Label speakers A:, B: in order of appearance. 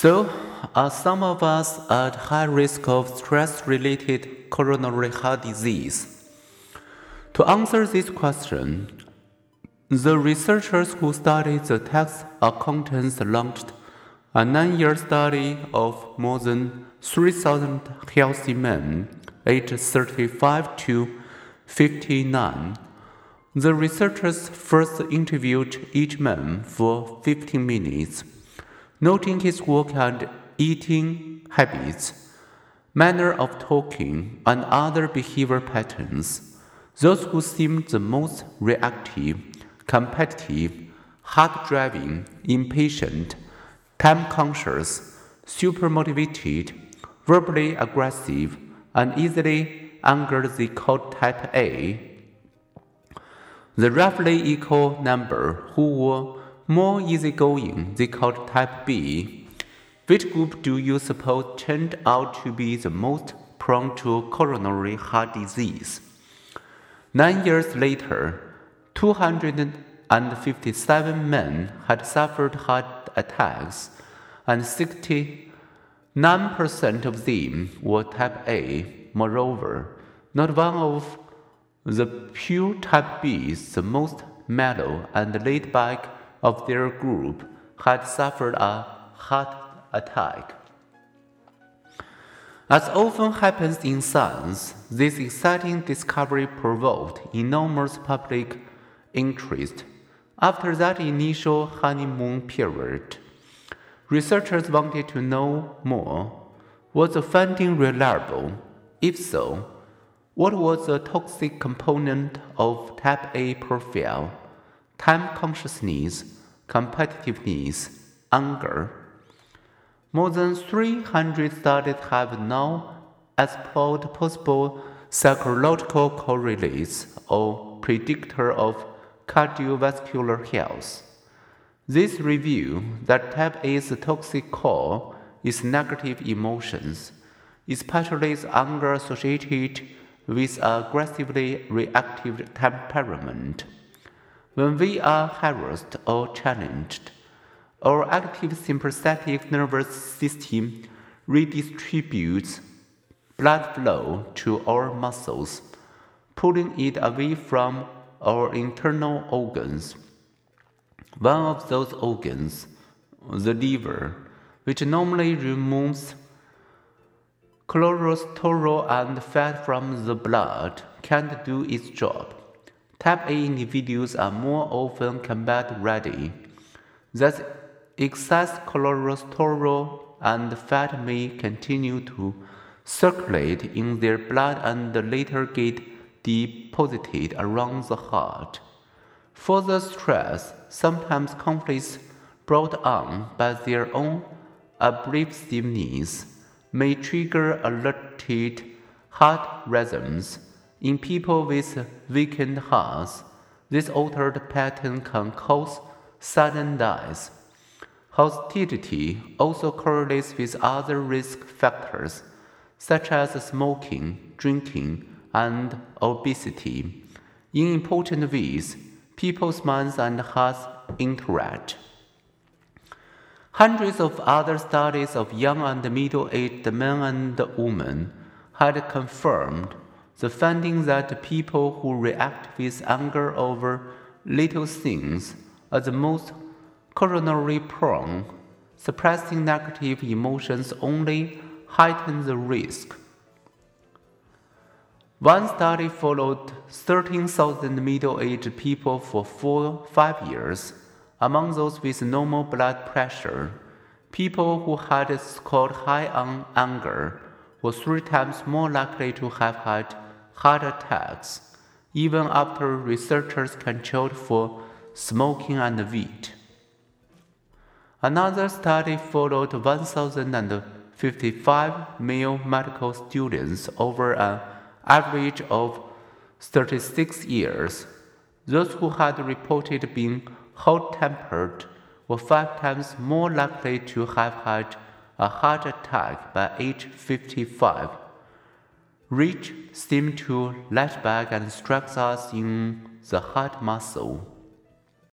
A: So, are some of us at high risk of stress related coronary heart disease? To answer this question, the researchers who studied the tax accountants launched a nine year study of more than 3,000 healthy men aged 35 to 59. The researchers first interviewed each man for 15 minutes, noting his work and eating habits, manner of talking, and other behavior patterns. Those who seem the most reactive competitive, hard driving, impatient, time conscious, super motivated, verbally aggressive, and easily angered they called type A. The roughly equal number who were more easygoing they called type B. Which group do you suppose turned out to be the most prone to coronary heart disease? Nine years later, 257 men had suffered heart attacks, and 69% of them were type A. Moreover, not one of the pure type Bs, the most mellow and laid back of their group, had suffered a heart attack. As often happens in science, this exciting discovery provoked enormous public interest. After that initial honeymoon period, researchers wanted to know more. Was the finding reliable? If so, what was the toxic component of type A profile? Time consciousness, competitiveness, anger. More than 300 studies have now explored possible psychological correlates or predictor of cardiovascular health. This review that type A's toxic core is negative emotions, especially anger associated with aggressively reactive temperament. When we are harassed or challenged, our active sympathetic nervous system redistributes blood flow to our muscles, pulling it away from our internal organs. One of those organs, the liver, which normally removes cholesterol and fat from the blood, can't do its job. Type A individuals are more often combat ready. Thus, excess cholesterol and fat may continue to circulate in their blood and later get deposited around the heart. Further stress, sometimes conflicts brought on by their own abrasiveness, may trigger alerted heart rhythms. In people with weakened hearts, this altered pattern can cause sudden death. Hostility also correlates with other risk factors, such as smoking, drinking, and obesity. In important ways, people's minds and hearts interact. Hundreds of other studies of young and middle aged men and women had confirmed the finding that people who react with anger over little things are the most coronary prone. Suppressing negative emotions only heightens the risk. One study followed 13,000 middle aged people for four, five years. Among those with normal blood pressure, people who had scored high on anger were three times more likely to have had heart attacks, even after researchers controlled for smoking and weight. Another study followed 1,055 male medical students over an average of 36 years. Those who had reported being hot tempered were five times more likely to have had a heart attack by age 55. Rich seem to latch back and strike us in the heart muscle.